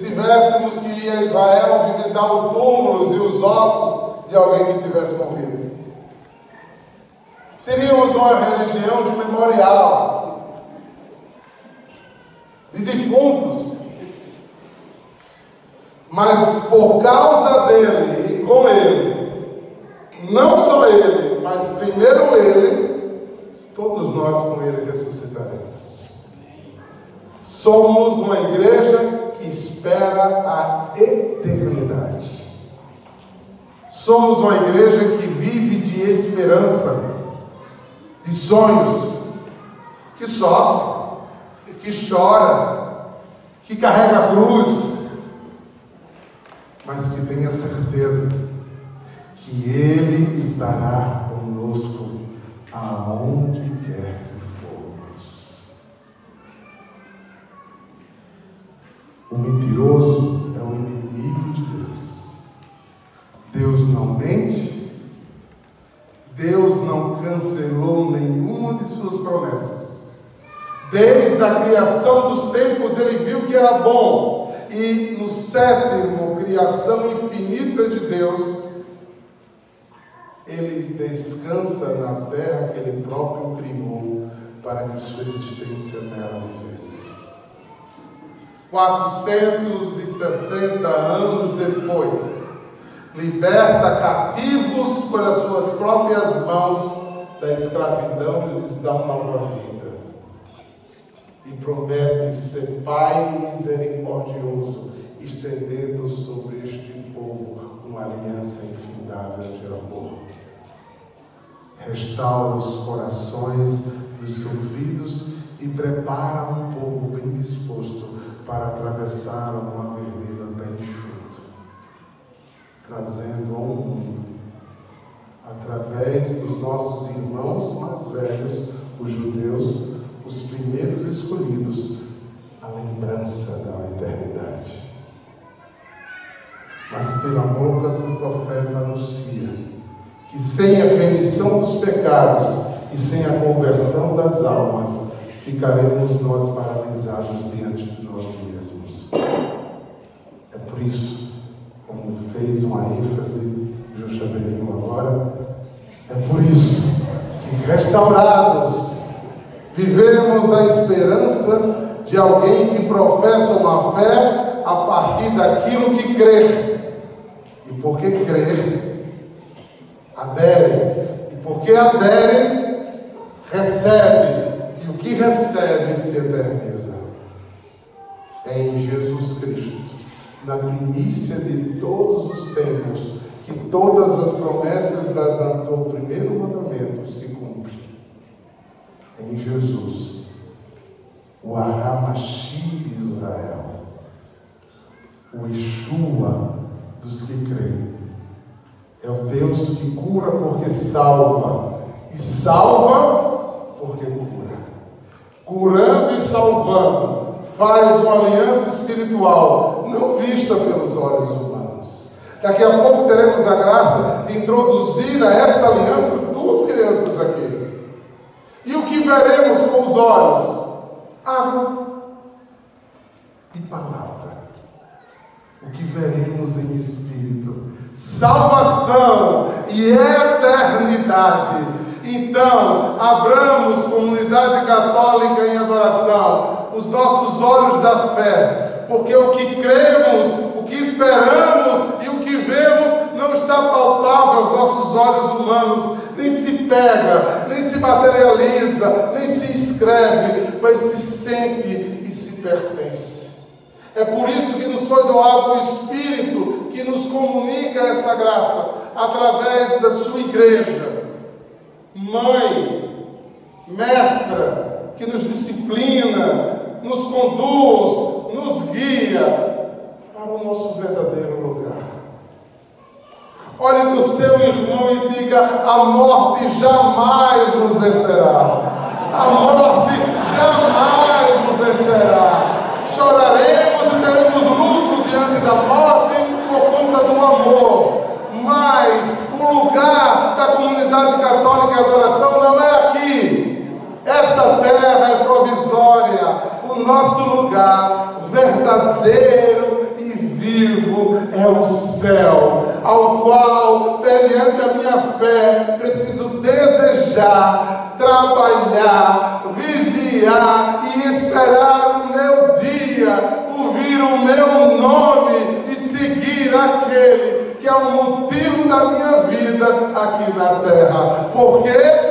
se tivéssemos que ir a Israel visitar os túmulos e os ossos de alguém que tivesse morrido? Seríamos uma religião de memorial, de defuntos. Mas por causa dele e com ele, não só ele, mas primeiro ele, todos nós com ele ressuscitaremos. Somos uma igreja que espera a eternidade. Somos uma igreja que vive de esperança, de sonhos, que sofre, que chora, que carrega a cruz, mas que tenha certeza que Ele estará conosco aonde Mentiroso é o inimigo de Deus. Deus não mente, Deus não cancelou nenhuma de suas promessas. Desde a criação dos tempos, ele viu que era bom, e no sétimo, criação infinita de Deus, ele descansa na terra que ele próprio criou para que sua existência nela vivesse. 460 anos depois, liberta cativos pelas suas próprias mãos da escravidão e lhes dá uma nova vida. E promete ser Pai misericordioso, estendendo sobre este povo uma aliança infindável de amor. Restaura os corações dos sofridos e prepara um povo bem disposto para atravessar uma vermelha bem enxuto, trazendo ao mundo, através dos nossos irmãos mais velhos, os judeus, os primeiros escolhidos, a lembrança da eternidade. Mas pela boca do profeta anuncia que sem a remissão dos pecados e sem a conversão das almas, ficaremos nós paralisados diante de nós mesmos. É por isso, como fez uma ênfase Justa Belinho agora, é por isso que restaurados, vivemos a esperança de alguém que professa uma fé a partir daquilo que crer. E porque crer, adere. E porque adere, recebe e o que recebe se eterniza. É em Jesus Cristo, na primícia de todos os tempos, que todas as promessas das, do primeiro mandamento se cumprem. É em Jesus, o Aramashi de Israel, o Yeshua dos que creem. É o Deus que cura porque salva, e salva curando e salvando, faz uma aliança espiritual, não vista pelos olhos humanos. Daqui a pouco teremos a graça de introduzir a esta aliança duas crianças aqui. E o que veremos com os olhos? Água e palavra. O que veremos em espírito? Salvação e eternidade então, abramos comunidade católica em adoração, os nossos olhos da fé, porque o que cremos, o que esperamos e o que vemos não está palpável aos nossos olhos humanos, nem se pega, nem se materializa, nem se escreve, mas se sente e se pertence. É por isso que nos foi doado o Espírito que nos comunica essa graça através da sua igreja mãe, mestra, que nos disciplina, nos conduz, nos guia para o nosso verdadeiro lugar. Olhe para o seu irmão e diga: a morte jamais nos vencerá. A morte jamais nos vencerá. Choraremos e teremos luto diante da morte por conta do amor. Mas o lugar da comunidade católica e adoração não é aqui. Esta terra é provisória. Nosso lugar verdadeiro e vivo é o céu, ao qual, mediante a minha fé, preciso desejar, trabalhar, vigiar e esperar o meu dia, ouvir o meu nome e seguir aquele que é o motivo da minha vida aqui na terra. Por quê?